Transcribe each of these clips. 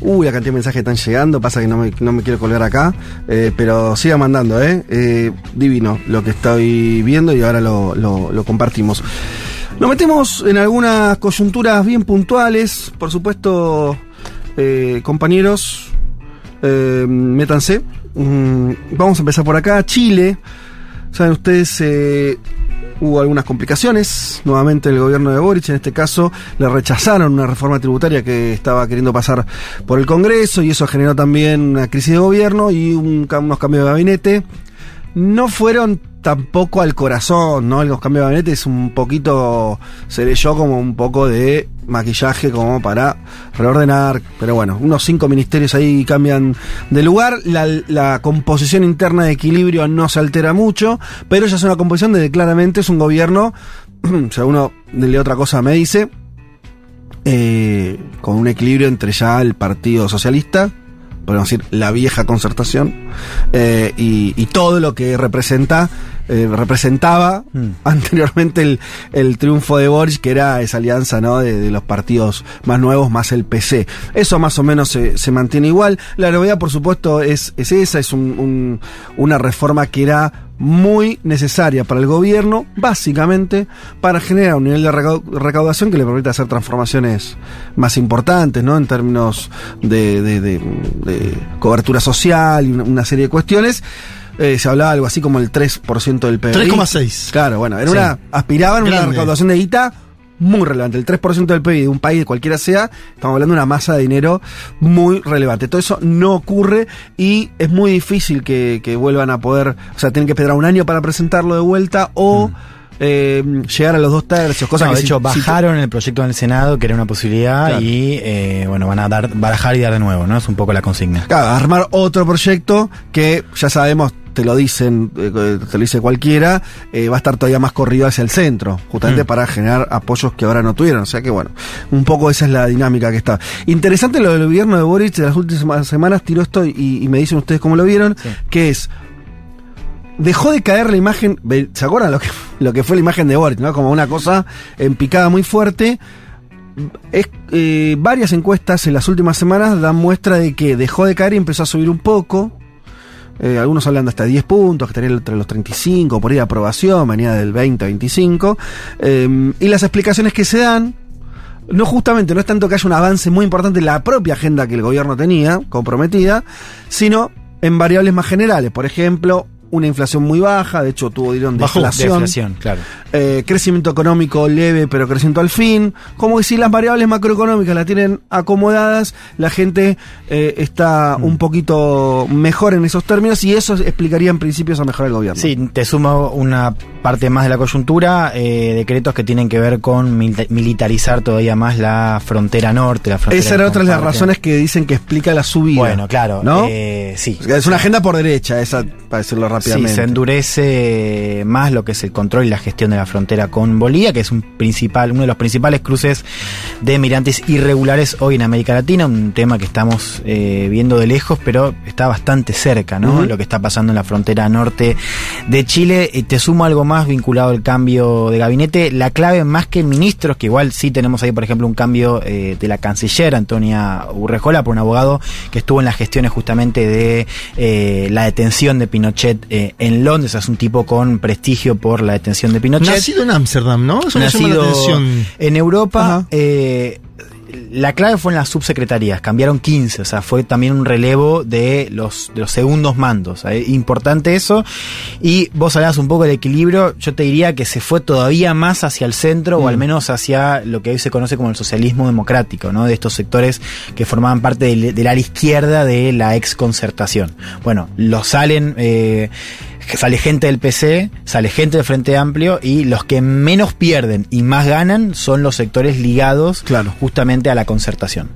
Uy, la cantidad de mensajes están llegando, pasa que no me, no me quiero colgar acá, eh, pero siga mandando, ¿eh? ¿eh? Divino lo que estoy viendo y ahora lo, lo, compartimos. Nos metemos en algunas coyunturas bien puntuales, por supuesto, eh, compañeros, eh, métanse. Mm, vamos a empezar por acá, Chile. Saben ustedes, hubo algunas complicaciones. Nuevamente el gobierno de Boric, en este caso, le rechazaron una reforma tributaria que estaba queriendo pasar por el Congreso y eso generó también una crisis de gobierno y un, unos cambios de gabinete. No fueron tampoco al corazón, ¿no? Los cambios de gabinete es un poquito, se leyó como un poco de maquillaje como para reordenar, pero bueno, unos cinco ministerios ahí cambian de lugar, la, composición interna de equilibrio no se altera mucho, pero ya es una composición de claramente es un gobierno, si uno de otra cosa me dice, eh, con un equilibrio entre ya el Partido Socialista, podemos decir, la vieja concertación, eh, y, y, todo lo que representa, eh, representaba mm. anteriormente el, el, triunfo de Boris, que era esa alianza ¿no? de, de, los partidos más nuevos más el PC. Eso más o menos se, se mantiene igual. La novedad, por supuesto, es, es esa, es un, un, una reforma que era muy necesaria para el gobierno, básicamente para generar un nivel de recaudación que le permita hacer transformaciones más importantes, ¿no? En términos de, de, de, de cobertura social y una, una, serie de cuestiones. Eh, se hablaba algo así como el 3% del PIB. 3,6. Claro, bueno, era sí. una, aspiraban a una recaudación de guita muy relevante. El 3% del PIB de un país, cualquiera sea, estamos hablando de una masa de dinero muy relevante. Todo eso no ocurre y es muy difícil que, que vuelvan a poder, o sea, tienen que esperar un año para presentarlo de vuelta o... Mm. Eh, llegar a los dos tercios, cosas no, que de hecho bajaron si el proyecto en el Senado, que era una posibilidad, claro. y eh, bueno, van a dar, barajar y dar de nuevo, ¿no? Es un poco la consigna. Claro, armar otro proyecto que ya sabemos te lo dicen, eh, te lo dice cualquiera, eh, va a estar todavía más corrido hacia el centro, justamente mm. para generar apoyos que ahora no tuvieron. O sea que bueno, un poco esa es la dinámica que está. Interesante lo del gobierno de Boric de las últimas semanas, tiró esto y, y me dicen ustedes cómo lo vieron, sí. que es dejó de caer la imagen, ¿se acuerdan lo que, lo que fue la imagen de Boric, ¿no? Como una cosa en picada muy fuerte. Es, eh, varias encuestas en las últimas semanas dan muestra de que dejó de caer y empezó a subir un poco. Eh, algunos hablan de hasta 10 puntos, que estaría entre los 35, por ahí de aprobación, venía del 20 a 25. Eh, y las explicaciones que se dan, no justamente, no es tanto que haya un avance muy importante en la propia agenda que el gobierno tenía, comprometida, sino en variables más generales. Por ejemplo, una inflación muy baja, de hecho tuvo dieron deflación, deflación claro. eh, crecimiento económico leve pero crecimiento al fin, como que si las variables macroeconómicas las tienen acomodadas, la gente eh, está mm. un poquito mejor en esos términos y eso explicaría en principio esa mejora del gobierno. Sí, te sumo una parte más de la coyuntura, eh, decretos que tienen que ver con mil militarizar todavía más la frontera norte. La frontera esa era otra de las razones que dicen que explica la subida. Bueno, claro, ¿no? Eh, sí. Es una agenda por derecha, esa para decirlo rápido. Sí, se endurece más lo que es el control y la gestión de la frontera con Bolivia, que es un principal, uno de los principales cruces de migrantes irregulares hoy en América Latina, un tema que estamos eh, viendo de lejos, pero está bastante cerca, ¿no? Uh -huh. Lo que está pasando en la frontera norte de Chile. Y te sumo algo más vinculado al cambio de gabinete. La clave más que ministros, que igual sí tenemos ahí, por ejemplo, un cambio eh, de la canciller Antonia Urrejola, por un abogado que estuvo en las gestiones justamente de eh, la detención de Pinochet eh, en Londres, es un tipo con prestigio por la detención de Pinochet. Nacido en Ámsterdam, ¿no? Eso Nacido en Europa. Eh, la clave fue en las subsecretarías, cambiaron 15, o sea, fue también un relevo de los, de los segundos mandos. ¿eh? Importante eso. Y vos hablabas un poco del equilibrio, yo te diría que se fue todavía más hacia el centro, mm. o al menos hacia lo que hoy se conoce como el socialismo democrático, ¿no? De estos sectores que formaban parte del, del área izquierda de la ex concertación. Bueno, lo salen. Eh, sale gente del PC, sale gente del Frente Amplio y los que menos pierden y más ganan son los sectores ligados Claro. justamente a la concertación.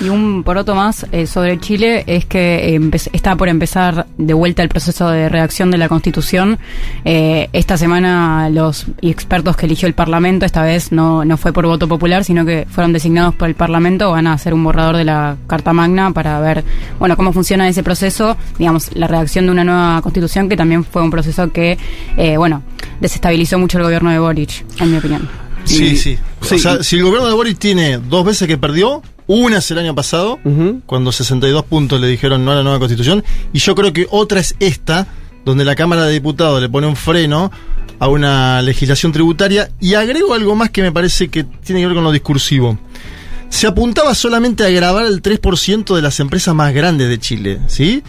Y un poroto más eh, sobre Chile es que eh, empe- está por empezar de vuelta el proceso de redacción de la Constitución. Eh, esta semana los expertos que eligió el Parlamento, esta vez no, no fue por voto popular, sino que fueron designados por el Parlamento, van a hacer un borrador de la Carta Magna para ver bueno cómo funciona ese proceso, digamos, la redacción de una nueva Constitución, que también fue un proceso que, eh, bueno, desestabilizó mucho el gobierno de Boric, en mi opinión. Sí, Y- sí. sí, O sea, si el gobierno de Boris tiene dos veces que perdió, una es el año pasado, Ujú. cuando 62 puntos le dijeron no a la nueva constitución, y yo creo que otra es esta, donde la Cámara de Diputados le pone un freno a una legislación tributaria, y agrego algo más que me parece que tiene que ver con lo discursivo. Se apuntaba solamente a grabar el 3% de las empresas más grandes de Chile, ¿sí?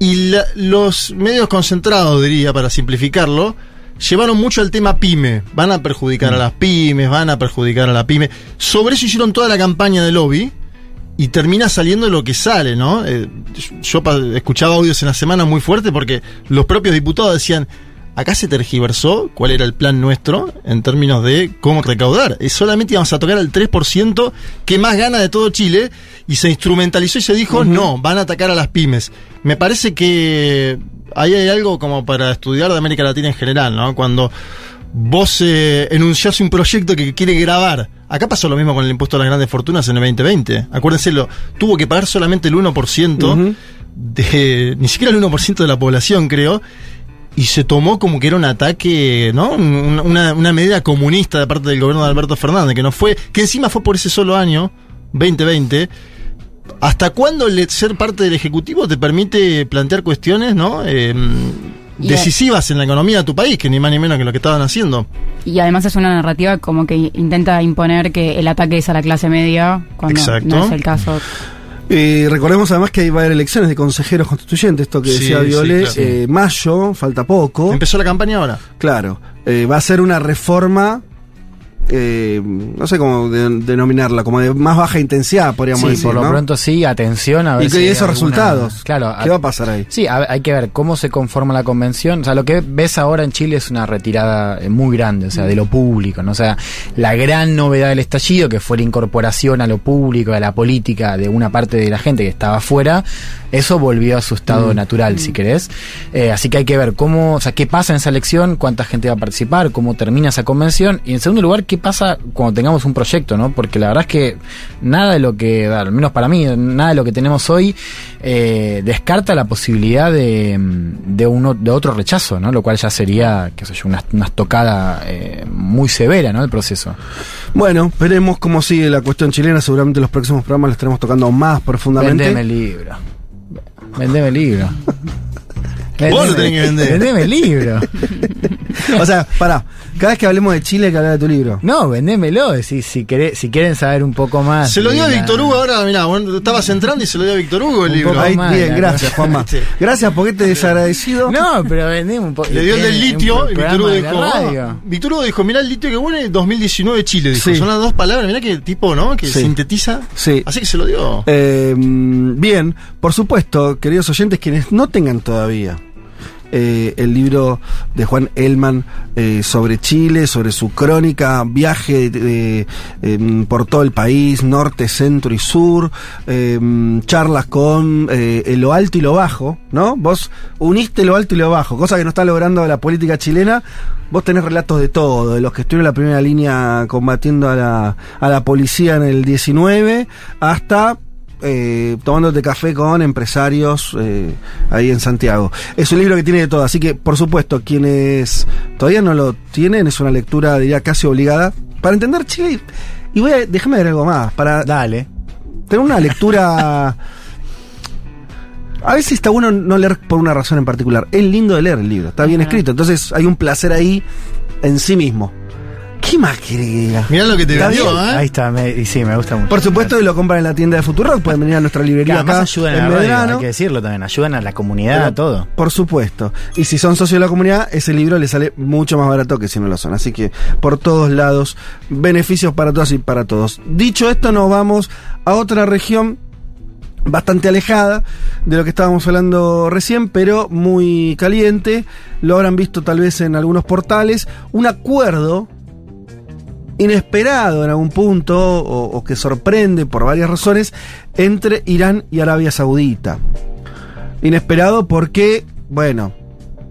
Y la- los medios concentrados, diría, para simplificarlo, llevaron mucho al tema pyme. Van a perjudicar a las pymes, van a perjudicar a la pyme. Sobre eso hicieron toda la campaña de lobby y termina saliendo lo que sale, ¿no? Eh, yo escuchaba audios en la semana muy fuerte porque los propios diputados decían, acá se tergiversó cuál era el plan nuestro en términos de cómo recaudar. Es solamente íbamos a tocar al 3% que más gana de todo Chile y se instrumentalizó y se dijo, no, van a atacar a las pymes. Me parece que ahí hay algo como para estudiar de América Latina en general, ¿no? Cuando vos eh, enunciás un proyecto que quiere grabar. Acá pasó lo mismo con el impuesto a las grandes fortunas en el 2020. Acuérdense, lo, tuvo que pagar solamente el 1% Ujú. de, ni siquiera el 1% de la población, creo. Y se tomó como que era un ataque, ¿no? Un- Una, una medida comunista de parte del gobierno de Alberto Fernández, que no fue, que encima fue por ese solo año, 2020. ¿Hasta cuándo ser parte del Ejecutivo te permite plantear cuestiones, ¿no? Eh, decisivas en la economía de tu país, que ni más ni menos que lo que estaban haciendo. Y además es una narrativa como que intenta imponer que el ataque es a la clase media, cuando Exacto. no es el caso. Eh, recordemos además que ahí va a haber elecciones de consejeros constituyentes, esto que Sí, decía sí, Viole, claro. eh, mayo, falta poco. Empezó la campaña ahora. Claro, eh, va a ser una reforma, eh, no sé cómo de- denominarla, como de más baja intensidad, podríamos Sí, decir. por lo ¿no? pronto sí, atención a ver Y que si esos alguna- resultados, Claro, ¿qué va a pasar ahí? Sí, a- hay que ver cómo se conforma la convención. O sea, lo que ves ahora en Chile es una retirada eh, muy grande, o sea, de lo público, ¿no? O sea, la gran novedad del estallido, que fue la incorporación a lo público, a la política de una parte de la gente que estaba afuera, eso volvió a su estado natural, si querés. Eh, así que hay que ver cómo, o sea, qué pasa en esa elección, cuánta gente va a participar, cómo termina esa convención, y en segundo lugar, qué pasa cuando tengamos un proyecto, ¿no? Porque la verdad es que nada de lo que, al menos para mí, nada de lo que tenemos hoy eh, descarta la posibilidad de, mm, de, uno, de otro rechazo, ¿no? Lo cual ya sería, qué sé yo, una, una estocada eh, muy severa, ¿no? El proceso. Bueno, veremos cómo sigue la cuestión chilena. Seguramente en los próximos programas la estaremos tocando más profundamente. Vendeme el libro. Vendeme el libro. Vos lo tenés que vender. Vendeme el libro. O sea, pará, cada vez que hablemos de Chile hay que hablar de tu libro. No, vendémelo. Si, si, queré- si quieren saber un poco más. Se lo dio a Víctor Hugo ahora, mirá, bueno, estabas entrando y se lo dio a Víctor Hugo el Un libro. poco Ahí, más, bien, gracias. Juanma. Sí. Gracias, porque te desagradecido. No, pero vendeme un poco. Le dio el del litio y Víctor Hugo dijo. "Ah". Víctor Hugo dijo, mirá el litio que bueno 2019 Chile, dijo. Sí. Son las dos palabras, mirá que tipo, ¿no? Que Sí. sintetiza. Sí. Así que se lo dio. Eh, bien, por supuesto, queridos oyentes, quienes no tengan todavía eh, el libro de Juan Elman eh, sobre Chile, sobre su crónica, viaje em, por todo el país, norte, centro y sur, em, charlas con eh, lo alto y lo bajo, ¿no? Vos uniste lo alto y lo bajo, cosa que no está logrando la política chilena. Vos tenés relatos de todo, de los que estuvieron en la primera línea combatiendo a la, a la policía en el 19, hasta eh, tomándote café con empresarios eh, ahí en Santiago. Es un libro que tiene de todo, así que por supuesto quienes todavía no lo tienen es una lectura diría casi obligada para entender Chile. Y voy a déjame ver algo más para Dale. tener una lectura. A veces está bueno no leer por una razón en particular. Es lindo de leer el libro, está bien escrito, entonces hay un placer ahí en sí mismo. ¿Qué más quiere que diga? Mirá lo que te ¿Está vendió? ¿eh? Ahí está, me- y sí, me gusta mucho. Por supuesto que lo compran en la tienda de Futurock, pueden venir a nuestra librería además acá ayudan a en la radio, hay que decirlo también, ayudan a la comunidad, Pero, a todo. Por supuesto. Y si son socios de la comunidad, ese libro les sale mucho más barato que si no lo son. Así que por todos lados, beneficios para todas y para todos. Dicho esto, nos vamos a otra región bastante alejada de lo que estábamos hablando recién, pero muy caliente. Lo habrán visto tal vez en algunos portales. Un acuerdo inesperado en algún punto o, o que sorprende por varias razones entre Irán y Arabia Saudita. Inesperado porque, bueno,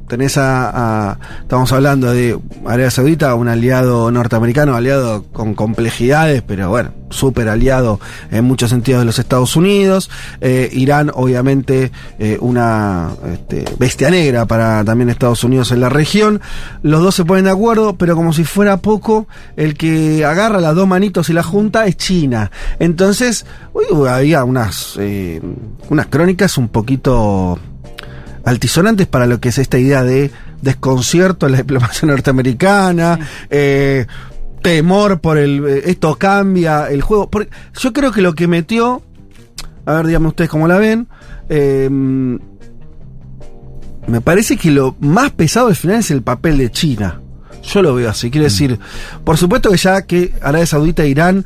tenés a, estamos hablando de Arabia Saudita, un aliado norteamericano, aliado con complejidades, pero bueno, súper aliado en muchos sentidos de los Estados Unidos. Eh, Irán, obviamente, eh, una este, bestia negra para también Estados Unidos en la región. Los dos se ponen de acuerdo, pero como si fuera poco, el que agarra las dos manitos y la junta es China. Entonces, uy, había unas, eh, unas crónicas un poquito altisonantes para lo que es esta idea de desconcierto en la diplomacia norteamericana, eh, temor por el eh, esto cambia el juego. Porque yo creo que lo que metió, a ver, díganme ustedes cómo la ven, eh, me parece que lo más pesado al final es el papel de China. Yo lo veo así, quiero decir, por supuesto que ya que Arabia Saudita e Irán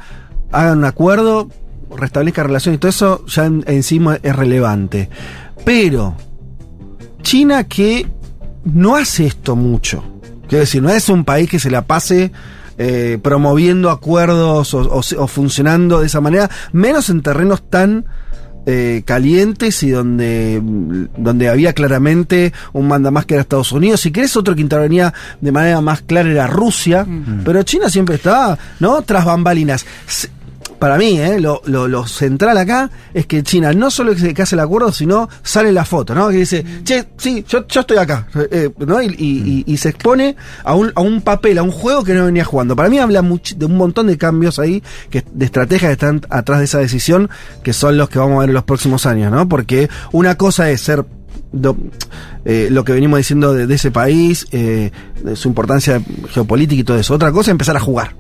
hagan un acuerdo, restablezcan relaciones y todo eso ya en- encima es relevante. Pero China que no hace esto mucho. Quiero decir, no es un país que se la pase eh, promoviendo acuerdos o, o- o funcionando de esa manera, menos en terrenos tan eh, calientes y donde, donde había claramente un manda más que era Estados Unidos. Si querés, otro que intervenía de manera más clara era Rusia, pero China siempre estaba, ¿no? Tras bambalinas. Para mí, ¿eh? lo, lo- lo central acá es que China no solo que hace el acuerdo, sino sale la foto, ¿no? Que dice, che, sí, yo, yo estoy acá, eh, ¿no? Y, se expone a un, a un papel, a un juego que no venía jugando. Para mí habla de un montón de cambios ahí, que, de estrategias que están atrás de esa decisión, que son los que vamos a ver en los próximos años, ¿no? Porque una cosa es ser eh, lo que venimos diciendo de, de ese país, eh, de su importancia geopolítica y todo eso. Otra cosa es empezar a jugar.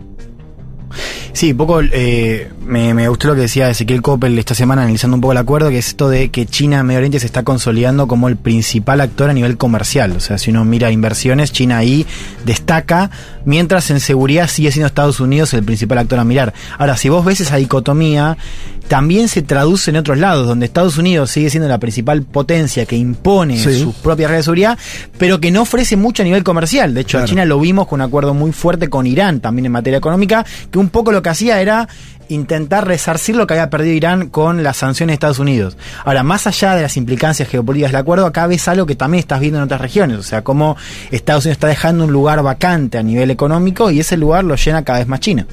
Sí, un poco eh, me, me gustó lo que decía Ezequiel Coppel esta semana analizando un poco el acuerdo, que es esto de que China Medio Oriente se está consolidando como el principal actor a nivel comercial. O sea, si uno mira inversiones, China ahí destaca, mientras en seguridad sigue siendo Estados Unidos el principal actor a mirar. Ahora, si vos ves esa dicotomía, también se traduce en otros lados, donde Estados Unidos sigue siendo la principal potencia que impone Sí. sus propias redes de seguridad, pero que no ofrece mucho a nivel comercial. De hecho, a Claro. China lo vimos con un acuerdo muy fuerte con Irán también en materia económica, que un poco lo que hacía era intentar resarcir lo que había perdido Irán con las sanciones de Estados Unidos. Ahora, más allá de las implicancias geopolíticas del acuerdo, acá ves algo que también estás viendo en otras regiones, o sea, cómo Estados Unidos está dejando un lugar vacante a nivel económico y ese lugar lo llena cada vez más China.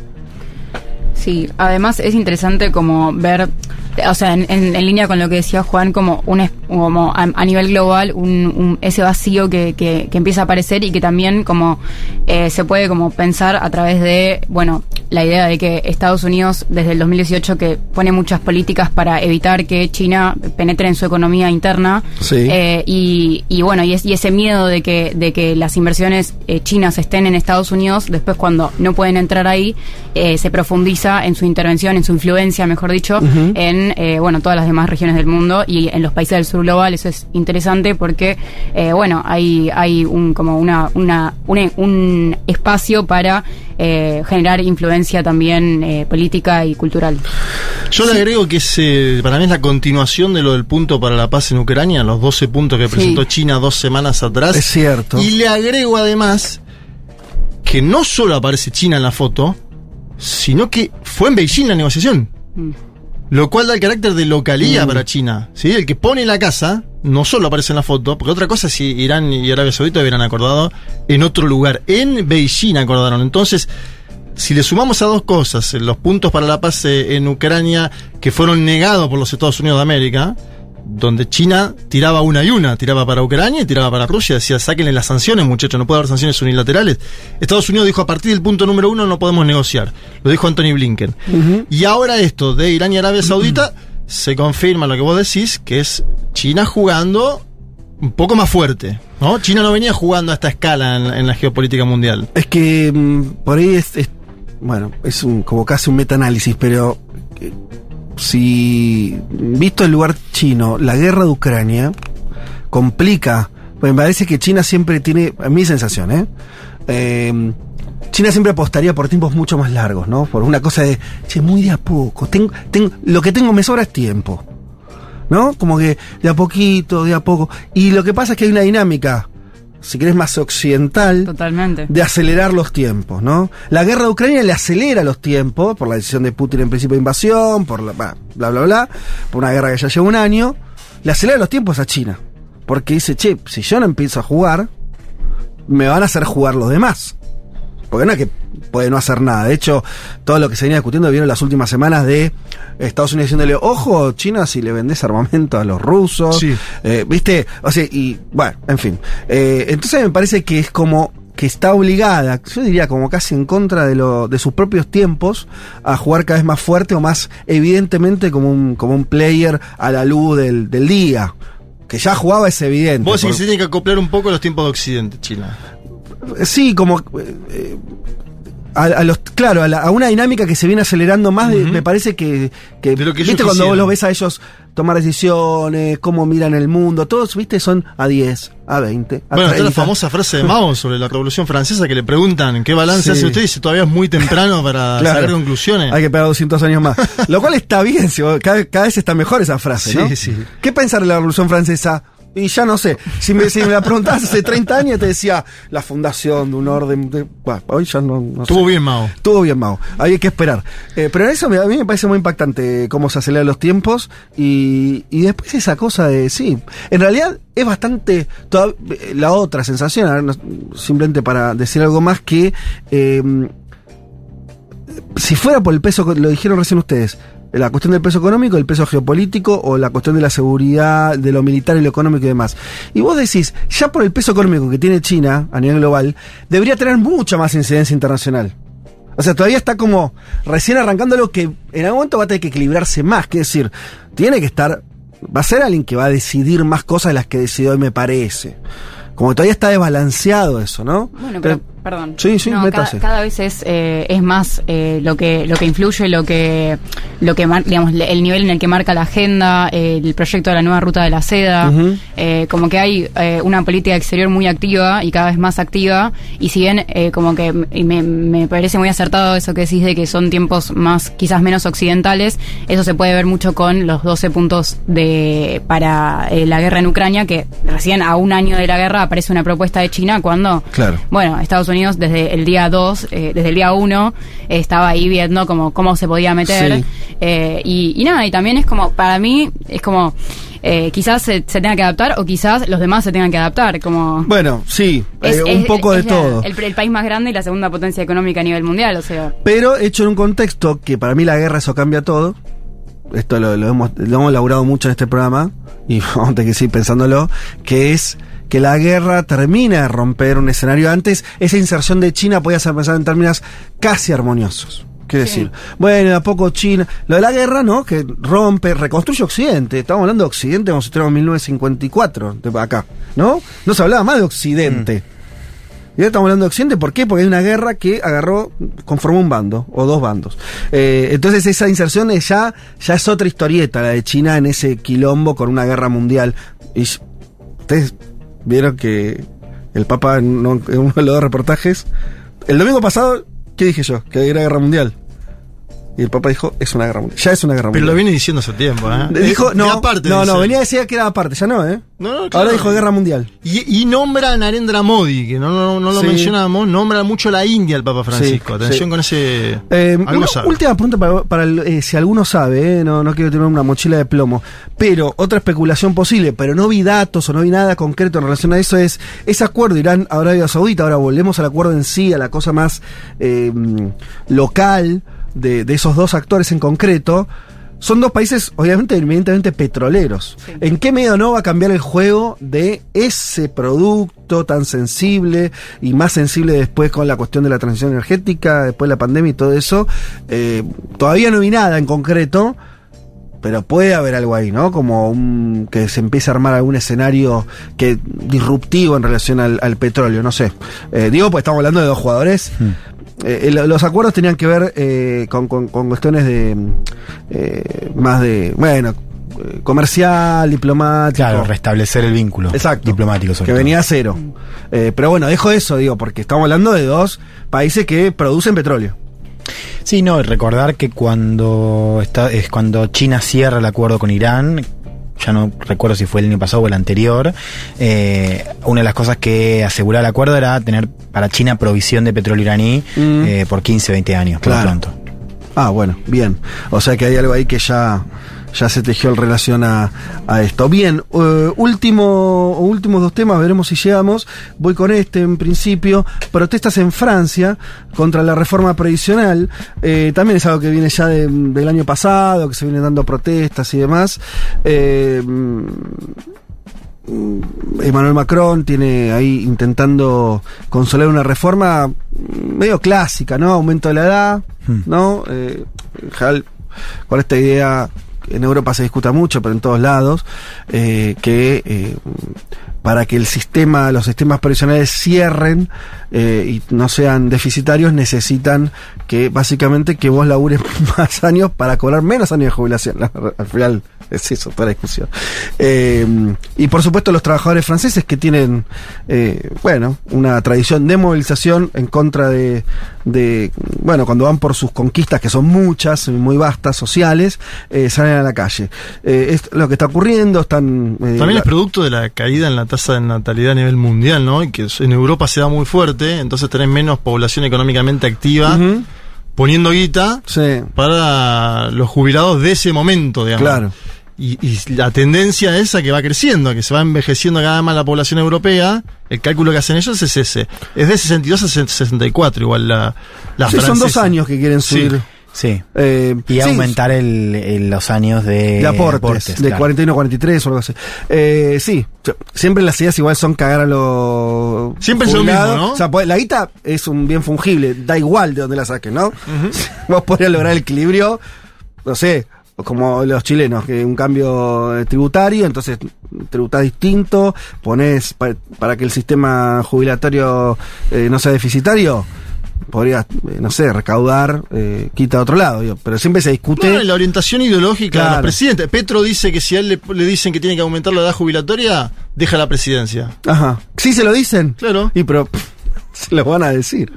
Sí, además es interesante como ver, o sea, en, en- en línea con lo que decía Juan, como un como a, a nivel global, un, un- ese vacío que, que, que empieza a aparecer y que también como eh, se puede como pensar a través de, bueno, la idea de que Estados Unidos desde el 2018 que pone muchas políticas para evitar que China penetre en su economía interna Sí. eh, y, y bueno, y, es- y ese miedo de que, de que las inversiones eh, chinas estén en Estados Unidos, después cuando no pueden entrar ahí, eh, se profundiza en su intervención, en su influencia, mejor dicho, en eh, bueno todas las demás regiones del mundo y en los países del sur global. Eso es interesante porque, eh, bueno, hay, hay un, como una, una, un, un espacio para eh, generar influencia también eh, política y cultural. Yo le agrego que es, eh, para mí es la continuación de lo del punto para la paz en Ucrania, los 12 puntos que Sí. presentó China dos semanas atrás. Es cierto. Y le agrego además que no solo aparece China en la foto, sino que fue en Beijing la negociación. Mm. Lo cual da el carácter de localía Mm. para China. ¿sí? El que pone la casa no solo aparece en la foto, porque otra cosa es si Irán y Arabia Saudita hubieran acordado en otro lugar. En Beijing acordaron. Entonces, si le sumamos a dos cosas, los puntos para la paz eh, en Ucrania que fueron negados por los Estados Unidos de América, donde China tiraba una y una, tiraba para Ucrania y tiraba para Rusia, decía, sáquenle las sanciones, muchachos, no puede haber sanciones unilaterales. Estados Unidos dijo, a partir del punto número uno no podemos negociar. Lo dijo Anthony Blinken. Y ahora esto de Irán y Arabia Saudita, se confirma lo que vos decís, que es China jugando un poco más fuerte. ¿no? China no venía jugando a esta escala en, en la geopolítica mundial. Es que mm, por ahí es, es- bueno, es un, como casi un metaanálisis, pero eh, si visto el lugar chino, la guerra de Ucrania complica, pues me parece que China siempre tiene, a mi sensación, ¿eh? Eh, China siempre apostaría por tiempos mucho más largos, ¿no? Por una cosa de, che, muy de a poco, tengo, tengo, lo que tengo me sobra es tiempo. ¿no? Como que de a poquito, de a poco. Y lo que pasa es que hay una dinámica, si querés, más occidental. Totalmente. De acelerar los tiempos, ¿no? La guerra de Ucrania le acelera los tiempos por la decisión de Putin en principio de invasión, por la, bla, bla, bla, bla, por una guerra que ya lleva un año. Le acelera los tiempos a China. Porque dice, che, si yo no empiezo a jugar, me van a hacer jugar los demás. Porque no es que puede no hacer nada. De hecho, todo lo que se venía discutiendo vieron las últimas semanas de Estados Unidos diciéndole, ojo, China, si le vendés armamento a los rusos. Sí. Eh, ¿Viste? O sea, y bueno, en fin. Eh, entonces me parece que es como que está obligada, yo diría como casi en contra de, lo, de sus propios tiempos, a jugar cada vez más fuerte o más evidentemente como un, como un player a la luz del, del día. Que ya jugaba es evidente. Vos sí por- se tiene que acoplar un poco los tiempos de Occidente, China. Sí, como. eh, a, a los, claro, a, la- a una dinámica que se viene acelerando más, de- me parece que. que De lo que ¿Viste cuando vos los ves a ellos tomar decisiones, cómo miran el mundo? Todos, ¿viste? Son a 10, a 20. A Bueno, está la 30. famosa frase de Mao sobre la Revolución Francesa que le preguntan qué balance Sí. hace usted y dice todavía es muy temprano para Claro. sacar conclusiones. Hay que esperar 200 años más. Lo cual está bien, si vos- cada, cada vez está mejor esa frase, ¿no? Sí, sí. ¿Qué pensar de la Revolución Francesa? Y ya no sé. Si me, si me la preguntabas hace 30 años, te decía la fundación de un orden. de- bueno, hoy ya no, no sé. Estuvo bien Mao. Estuvo bien, Mau. Hay que esperar. Eh, pero eso me- a mí me parece muy impactante cómo se aceleran los tiempos y, y después esa cosa de, sí, en realidad es bastante toda- eh, la otra sensación, a ver, no- simplemente para decir algo más que eh, si fuera por el peso, lo dijeron recién ustedes, la cuestión del peso económico, el peso geopolítico o la cuestión de la seguridad, de lo militar y lo económico y demás. Y vos decís, ya por el peso económico que tiene China a nivel global, debería tener mucha más incidencia internacional. O sea, todavía está como recién arrancando lo que en algún momento va a tener que equilibrarse más. Que decir, tiene que estar. Va a ser alguien que va a decidir más cosas de las que decidió hoy, me parece. Como todavía está desbalanceado eso, ¿no? Bueno, pero, perdón. Sí, sí, No, cada, cada vez es, eh, es más eh, lo que lo que influye, lo que lo que mar- digamos el nivel en el que marca la agenda, eh, el proyecto de la nueva ruta de la seda, eh, como que hay eh, una política exterior muy activa y cada vez más activa y si bien eh, como que me, me parece muy acertado eso que decís de que son tiempos más quizás menos occidentales, eso se puede ver mucho con los 12 puntos de para la guerra en Ucrania que recién a un año de la guerra aparece una propuesta de China cuando Claro. bueno, Estados Unidos desde el día 2, eh, desde el día 1, eh, estaba ahí viendo como cómo se podía meter. Sí. Eh, y, y nada, y también es como, para mí, es como, quizás se, se tenga que adaptar o quizás los demás se tengan que adaptar. Como, Bueno, sí, es- un es- poco de la- todo. El, el país más grande y la segunda potencia económica a nivel mundial, o sea. Pero hecho en un contexto que para mí la guerra eso cambia todo. Esto lo, lo hemos, lo hemos elaborado mucho en este programa y vamos a tener que seguir pensándolo, que es que la guerra termina de romper un escenario antes. Esa inserción de China podía ser pensada en términos casi armoniosos. Quiero Sí. decir, bueno, a poco China. Lo de la guerra, ¿no? Que rompe, reconstruye Occidente. Estamos hablando de Occidente como si estuviéramos en 1954, de acá, ¿no? No se hablaba más de Occidente. Y ahora estamos hablando de Occidente, ¿por qué? Porque hay una guerra que agarró, conformó un bando, o dos bandos. Eh, entonces esa inserción es ya, ya es otra historieta, la de China en ese quilombo con una guerra mundial. Y ustedes vieron que el Papa en uno de los reportajes, el domingo pasado, ¿qué dije yo? Que era guerra mundial. Y el Papa dijo, es una guerra mundial. Ya es una guerra Pero lo mundial. viene diciendo hace tiempo, ¿eh? Dijo, no, era parte, no, no, venía a decir que era aparte, ya no, ¿eh? No, no, Ahora claro. dijo guerra mundial. Y, y nombra a Narendra Modi, que no, no, no lo Sí. mencionamos, nombra mucho la India el Papa Francisco. Sí, Atención sí. con ese. Eh, algo sabe. última pregunta para, para el- eh, si alguno sabe, eh, no, no quiero tener una mochila de plomo, pero otra especulación posible, pero no vi datos o no vi nada concreto en relación a eso, es ese acuerdo Irán-Arabia Saudita, ahora volvemos al acuerdo en sí, a la cosa más eh, local de, de esos dos actores en concreto. Son dos países, obviamente, evidentemente petroleros. Sí. ¿En qué medio no va a cambiar el juego de ese producto tan sensible y más sensible después con la cuestión de la transición energética, después de la pandemia y todo eso? Eh, todavía no vi nada en concreto, pero puede haber algo ahí, ¿no? Como un, que se empiece a armar algún escenario que disruptivo en relación al, al petróleo, no sé. Eh, digo, pues estamos hablando de dos jugadores. Eh, eh, lo- los acuerdos tenían que ver eh, con, con- con cuestiones de eh, más de, bueno, eh, comercial, diplomático. Claro, restablecer el vínculo Exacto. diplomático. sobre Que todo. venía a cero. Eh, pero bueno, dejo eso, digo, porque estamos hablando de dos países que producen petróleo. Sí, no, recordar que cuando está, es cuando China cierra el acuerdo con Irán, ya no recuerdo si fue el año pasado o el anterior, eh, una de las cosas que aseguraba el acuerdo era tener para China provisión de petróleo iraní Mm. eh, por 15 o 20 años, por lo Claro. pronto. Ah, bueno, bien. O sea que hay algo ahí que ya, ya se tejió en relación a, a esto. Bien, eh, último, últimos dos temas, veremos si llegamos. Voy con este en principio. Protestas en Francia contra la reforma previsional. Eh, también es algo que viene ya de- del año pasado, que se vienen dando protestas y demás. Eh, mm, Emmanuel Macron tiene ahí intentando consolar una reforma medio clásica, ¿no? Aumento de la edad, Hmm. ¿no? Eh, con esta idea, en Europa se discuta mucho, pero en todos lados, eh, que eh, para que el sistema, los sistemas previsionales cierren eh, y no sean deficitarios, necesitan que básicamente que vos labures más años para cobrar menos años de jubilación. Al final es eso, toda la discusión. Y por supuesto los trabajadores franceses que tienen, bueno, una tradición de movilización en contra de, de, bueno, cuando van por sus conquistas, que son muchas, muy vastas, sociales, eh, salen a la calle. Eh, es lo que está ocurriendo, están... eh, También es producto de la caída en la tasa de natalidad a nivel mundial, ¿no? Y que en Europa se da muy fuerte, entonces tenés menos población económicamente activa, poniendo guita Sí, para los jubilados de ese momento, digamos. claro. Y, y la tendencia es a que va creciendo, a que se va envejeciendo cada vez más la población europea. El cálculo que hacen ellos es ese. Es de 62 a 64, igual la, la Sí, son dos años que quieren subir. Sí. eh, Y sí, aumentar el, el- los años de, de aportes, de claro. 41 a 43 o algo así. Eh, sí, siempre las ideas igual son cagar a los. Siempre es lo mismo, ¿no? O sea, pues, la guita es un bien fungible, da igual de donde la saques, ¿no? Vos podrías lograr el equilibrio, no sé, como los chilenos, que un cambio eh, tributario, entonces tributás distinto, pones pa- para que el sistema jubilatorio eh, no sea deficitario. Podrías, eh, no sé, recaudar, eh, quita a otro lado, digo, pero siempre se discute. La orientación ideológica de Claro. los presidentes. Petro dice que si a él le, le dicen que tiene que aumentar la edad jubilatoria, deja la presidencia. Ajá. Sí, se lo dicen. Claro. Y pero pff, se lo van a decir.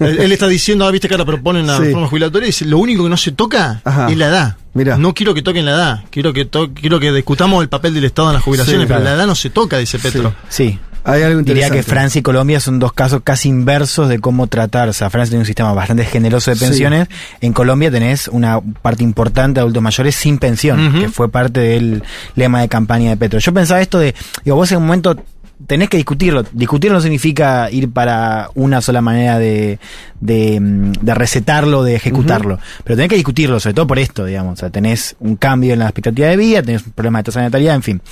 él, él está diciendo, ah, viste que ahora proponen la Sí. reforma jubilatoria y dice, lo único que no se toca Ajá. es la edad. Mirá. No quiero que toquen la edad. Quiero que to- quiero que discutamos el papel del Estado en las jubilaciones, Sí, pero claro. la edad no se toca, dice Petro. Sí. Hay algo Diría que Francia y Colombia son dos casos casi inversos de cómo tratar. O sea, Francia tiene un sistema bastante generoso de Sí. pensiones. En Colombia tenés una parte importante de adultos mayores sin pensión, que fue parte del lema de campaña de Petro. Yo pensaba esto de, digo, vos en un momento tenés que discutirlo. Discutirlo no significa ir para una sola manera de, de, mm, de recetarlo, de ejecutarlo. Pero tenés que discutirlo, sobre todo por esto, digamos. O sea, tenés un cambio en la expectativa de vida, tenés un problema de tasa de natalidad, en fin.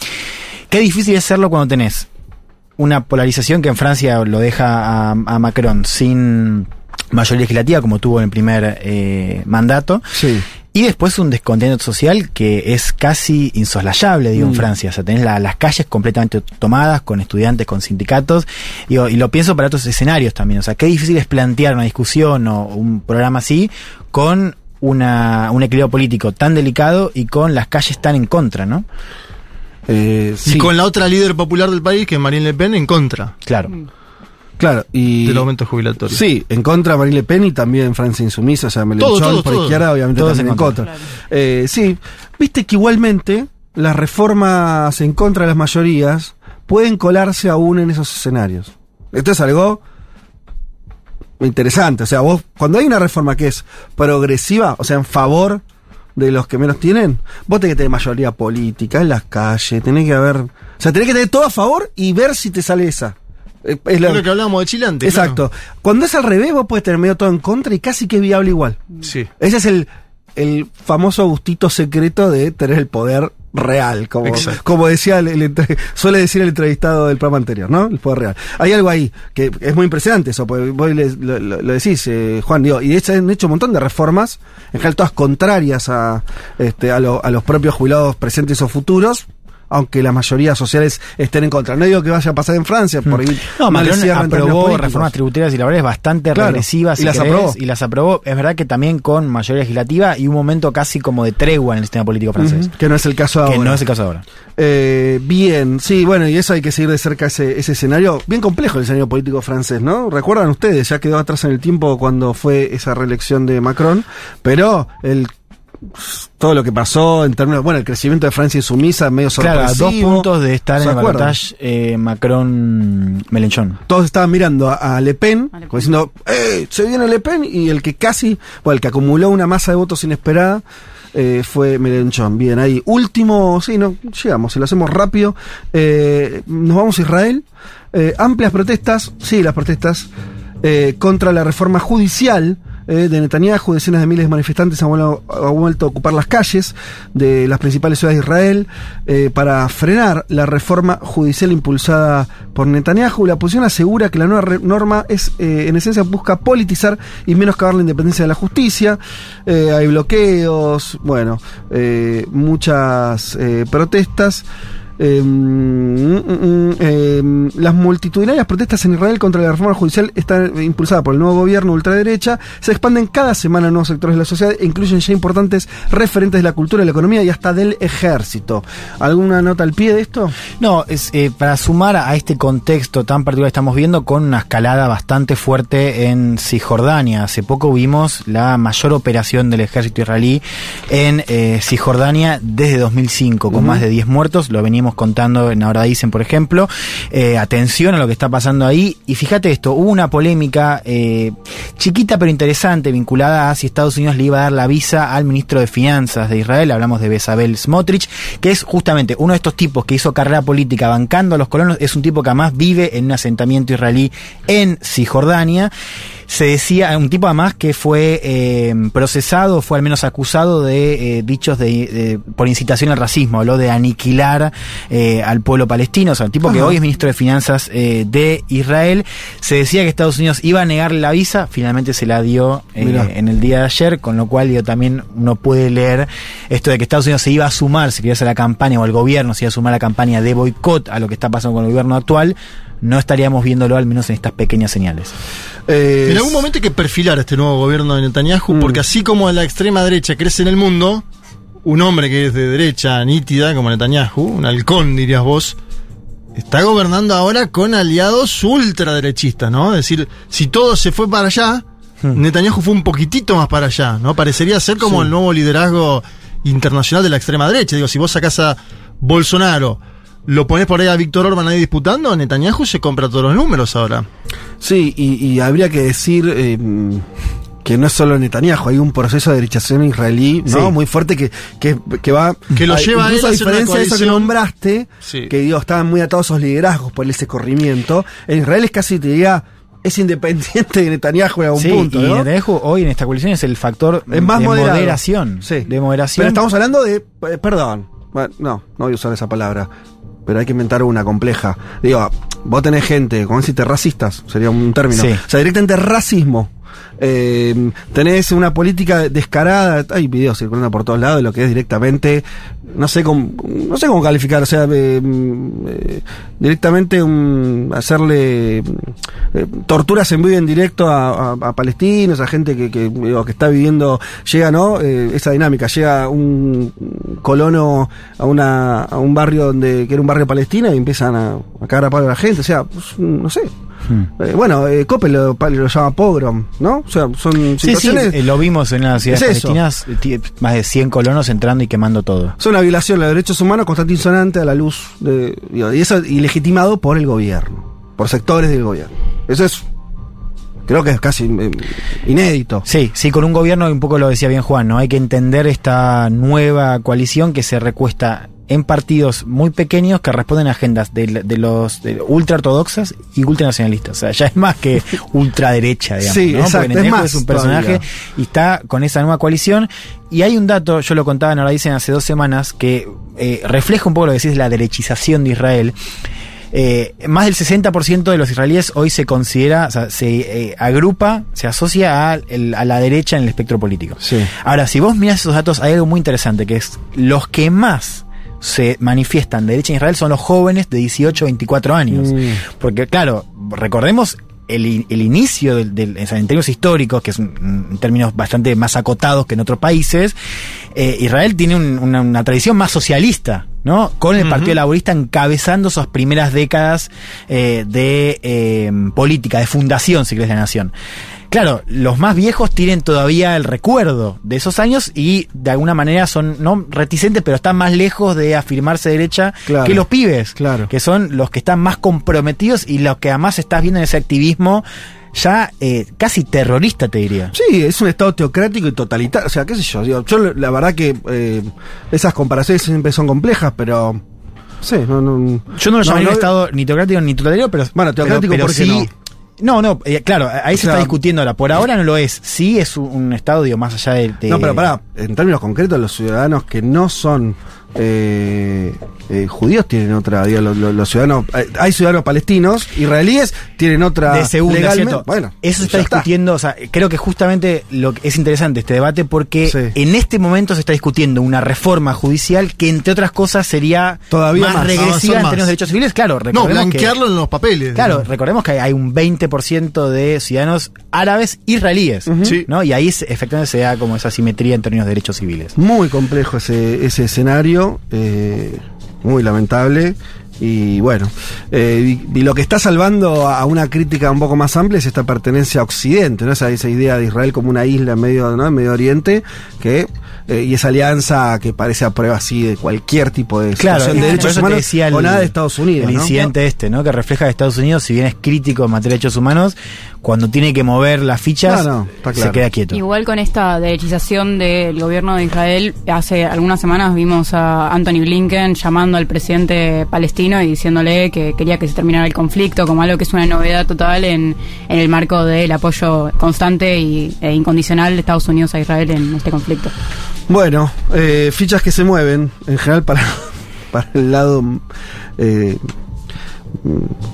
Qué difícil es hacerlo cuando tenés una polarización que en Francia lo deja a, a Macron sin mayoría legislativa como tuvo en el primer eh, mandato Sí. Y después un descontento social que es casi insoslayable digo Mm. en Francia. O sea tenés la- las calles completamente tomadas con estudiantes con sindicatos. Digo, y lo pienso para otros escenarios también. O sea qué difícil es plantear una discusión o un programa así con una, un equilibrio político tan delicado y con las calles tan en contra ¿no? Eh, Y sí, con la otra líder popular del país, que es Marine Le Pen, en contra. Claro claro. Y, del aumento jubilatorio. Sí, en contra de Marine Le Pen y también Francia Insumisa, o sea, Melenchón Todo, todo, por todo. izquierda, obviamente Todos en contra. contra. Eh, sí, viste que igualmente las reformas en contra de las mayorías pueden colarse aún en esos escenarios. Esto es algo interesante, o sea, vos, cuando hay una reforma que es progresiva, o sea, en favor de los que menos tienen, vos tenés que tener mayoría política en las calles, tenés que haber, o sea, tenés que tener todo a favor y ver si te sale esa. Eh, Es lo que hablábamos de Chile antes. Exacto. Cuando es al revés, vos puedes tener medio todo en contra y casi que es viable igual. Sí. Ese es el, el famoso gustito secreto de tener el poder real, como, Exacto. como decía el, el suele decir el entrevistado del programa anterior, ¿no? El poder real. Hay algo ahí que es muy impresionante eso, porque vos lo decís, eh, Juan, digo, y de hecho han hecho un montón de reformas, en general todas contrarias a, este, a, lo- a los propios jubilados presentes o futuros. Aunque las mayorías sociales estén en contra. No digo que vaya a pasar en Francia, por ahí Mm. No, Macron aprobó reformas tributarias y laborales bastante Claro, regresivas y las querés, aprobó. y las aprobó. Es verdad que también con mayoría legislativa y un momento casi como de tregua en el sistema político francés. Que no es el caso Que ahora. no es el caso ahora. Eh, bien, sí, bueno, y eso hay que seguir de cerca ese, ese escenario. Bien complejo el escenario político francés, ¿no? Recuerdan ustedes, ya quedó atrás en el tiempo cuando fue esa reelección de Macron, pero el todo lo que pasó en términos, bueno, el crecimiento de Francia insumisa, medio Claro, a sorpresivo. dos puntos de estar ¿Se en el eh, Macron-Melenchon. Todos estaban mirando a, a Le Pen, A Le Pen. como diciendo, ¡eh! Se viene Le Pen, y el que casi, bueno, el que acumuló una masa de votos inesperada eh, fue Mélenchon. Bien, ahí. Último, sí, no, llegamos, si lo hacemos rápido. eh, nos vamos a Israel. Eh, amplias protestas, sí, las protestas eh, contra la reforma judicial. Eh, de Netanyahu, decenas de miles de manifestantes han vuelto, a ocupar las calles de las principales ciudades de Israel eh, para frenar la reforma judicial impulsada por Netanyahu. La oposición asegura que la nueva norma es, eh, en esencia, busca politizar y menoscabar la independencia de la justicia. Eh, hay bloqueos, bueno, muchas protestas. Eh, mm, mm, mm, eh, las multitudinarias protestas en Israel contra la reforma judicial están impulsadas por el nuevo gobierno ultraderecha. Se expanden cada semana en nuevos sectores de la sociedad e incluyen ya importantes referentes de la cultura, de la economía y hasta del ejército. ¿Alguna nota al pie de esto? No, es eh, para sumar a este contexto tan particular que estamos viendo con una escalada bastante fuerte en Cisjordania. Hace poco vimos la mayor operación del ejército israelí en eh, Cisjordania desde 2005, con más de 10 muertos. Lo veníamos contando en Ahora Dicen, por ejemplo. Eh, atención a lo que está pasando ahí. Y fíjate esto, hubo una polémica eh, chiquita pero interesante vinculada a si Estados Unidos le iba a dar la visa al ministro de Finanzas de Israel. Hablamos de Bezabel Smotrich, que es justamente uno de estos tipos que hizo carrera política bancando a los colonos. Es un tipo que además vive en un asentamiento israelí en Cisjordania. Se decía, un tipo además que fue eh, procesado, fue al menos acusado de eh, dichos de, de- por incitación al racismo, habló de aniquilar eh, al pueblo palestino, o sea, un tipo que hoy es ministro de Finanzas eh, de Israel. Se decía que Estados Unidos iba a negarle la visa, finalmente se la dio eh, en el día de ayer, con lo cual digo, también uno puede leer esto de que Estados Unidos se iba a sumar, se quería hacer la campaña, o el gobierno se iba a sumar a la campaña de boicot a lo que está pasando con el gobierno actual, no estaríamos viéndolo al menos en estas pequeñas señales. Eh, En algún momento hay que perfilar este nuevo gobierno de Netanyahu, Mm. porque así como la extrema derecha crece en el mundo, un hombre que es de derecha nítida como Netanyahu, un halcón dirías vos, está gobernando ahora con aliados ultraderechistas, ¿no? Es decir, si todo se fue para allá, Netanyahu fue un poquitito más para allá, ¿no? Parecería ser como Sí. el nuevo liderazgo internacional de la extrema derecha. Digo, si vos sacás a Bolsonaro, lo ponés por ahí a Víctor Orban ahí disputando, Netanyahu se compra todos los números ahora. Sí, y, y habría que decir eh, que no es solo Netanyahu, hay un proceso de derechación israelí ¿no? Sí. muy fuerte que, que, que va. Que lo lleva a incluso él a a diferencia de eso que nombraste, Sí. que digo, estaban muy atados esos liderazgos por ese corrimiento. En Israel es casi, te diría, es independiente de Netanyahu en algún Sí, punto. y ¿no? Netanyahu hoy en esta coalición es el factor Es más de moderado. moderación. Sí. De moderación. Pero estamos hablando de. eh, Perdón. Bueno, no, no voy a usar esa palabra. Pero hay que inventar una compleja. Digo, vos tenés gente, como deciste, racistas, sería un término. Sí. O sea, directamente racismo. Eh, tenés una política descarada, hay videos circulando por todos lados de lo que es directamente, no sé cómo, no sé cómo calificar, o sea, eh, eh, directamente un, hacerle eh, torturas en vivo en directo a, palestinos, a gente que, que está viviendo, llega, ¿no? Eh, esa dinámica, llega un colono a una a un barrio donde que era un barrio palestino y empiezan a, a cagar a palo a la gente, o sea, pues, no sé. Hmm. Eh, bueno, eh, Coppel lo, lo llama pogrom, ¿no? O sea, son Sí, sí, situaciones... eh, lo vimos en las ciudades Es eh, más de 100 colonos entrando y quemando todo. Son una violación de los derechos humanos constante e insonante a la luz de. y eso ilegitimado por el gobierno, por sectores del gobierno. Eso es. Creo que es casi inédito. Sí, sí, con un gobierno, y un poco lo decía bien Juan, ¿no? Hay que entender esta nueva coalición que se recuesta en partidos muy pequeños que responden a agendas de, de los de ultra ortodoxas y ultranacionalistas. O sea, ya es más que ultraderecha, digamos. Sí, ¿no? exacto, Porque es más es un personaje todavía. y está con esa nueva coalición. Y hay un dato, yo lo contaba, ahora dicen hace dos semanas, que eh, refleja un poco lo que decís de la derechización de Israel. Eh, más del 60% de los israelíes hoy se considera, o sea, se eh, agrupa, se asocia a, el- a la derecha en el espectro político. Sí. Ahora, si vos mirás esos datos, hay algo muy interesante, que es los que más se manifiestan de derecha en Israel son los jóvenes de 18 a 24 años. Mm. Porque, claro, recordemos el, el inicio del, del- en términos históricos, que es un- en términos bastante más acotados que en otros países, eh, Israel tiene un- una, una tradición más socialista, ¿no? Con el Partido Laborista encabezando sus primeras décadas eh, de eh, política, de fundación, si querés, de la nación. Claro, los más viejos tienen todavía el recuerdo de esos años y de alguna manera son no reticentes, pero están más lejos de afirmarse derecha Claro. que los pibes, Claro. que son los que están más comprometidos y los que además estás viendo en ese activismo ya eh, casi terrorista, te diría. Sí, es un estado teocrático y totalitario. O sea, qué sé yo. digo, yo la verdad que eh, esas comparaciones siempre son complejas, pero. Sí, no, no. Yo no lo llamaría no- estado ni teocrático ni totalitario, pero. Bueno, teocrático, pero, pero ¿por qué sí. No, no, eh, claro, ahí O se sea- está discutiendo ahora. Por ahora no lo es. Sí es un, digo, más allá de. de- No, pero pará, en términos concretos, los ciudadanos que no son eh, eh, judíos tienen otra, digo, los, los- los ciudadanos, eh, hay ciudadanos palestinos, israelíes, tienen otra de segunda. Bueno, eso se está discutiendo, o sea, creo que justamente lo que es interesante este debate porque Sí. en este momento se está discutiendo una reforma judicial que entre otras cosas sería Todavía más, más, regresiva en términos de derechos civiles, claro, No, recordemos que blanquearlo en los papeles. Claro, ¿no? recordemos que hay un 20% de ciudadanos árabes israelíes, Sí. ¿no? Y ahí efectivamente se da como esa simetría en términos de derechos civiles. Muy complejo ese, ese escenario, eh, muy lamentable. Y bueno, eh, y, y lo que está salvando a una crítica un poco más amplia es esta pertenencia a Occidente, ¿no? esa, esa idea de Israel como una isla en medio, ¿no? en Medio Oriente, que eh, y esa alianza que parece a prueba así de cualquier tipo de Claro, situación de derechos humanos el- o nada de Estados Unidos. El ¿no? incidente este, ¿no? Que refleja que Estados Unidos, si bien es crítico en materia de derechos humanos, cuando tiene que mover las fichas, No, no, está se queda quieto. Igual con esta derechización del gobierno de Israel, hace algunas semanas vimos a Anthony Blinken llamando al presidente palestino y diciéndole que quería que se terminara el conflicto, como algo que es una novedad total en, en el marco del apoyo constante y, e incondicional de Estados Unidos a Israel en este conflicto. Bueno, eh, fichas que se mueven, en general para, para el lado eh,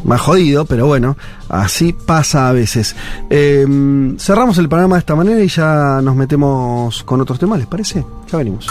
más jodido, pero bueno, así pasa a veces. Eh, cerramos el programa de esta manera y ya nos metemos con otros temas, ¿les parece? Ya venimos.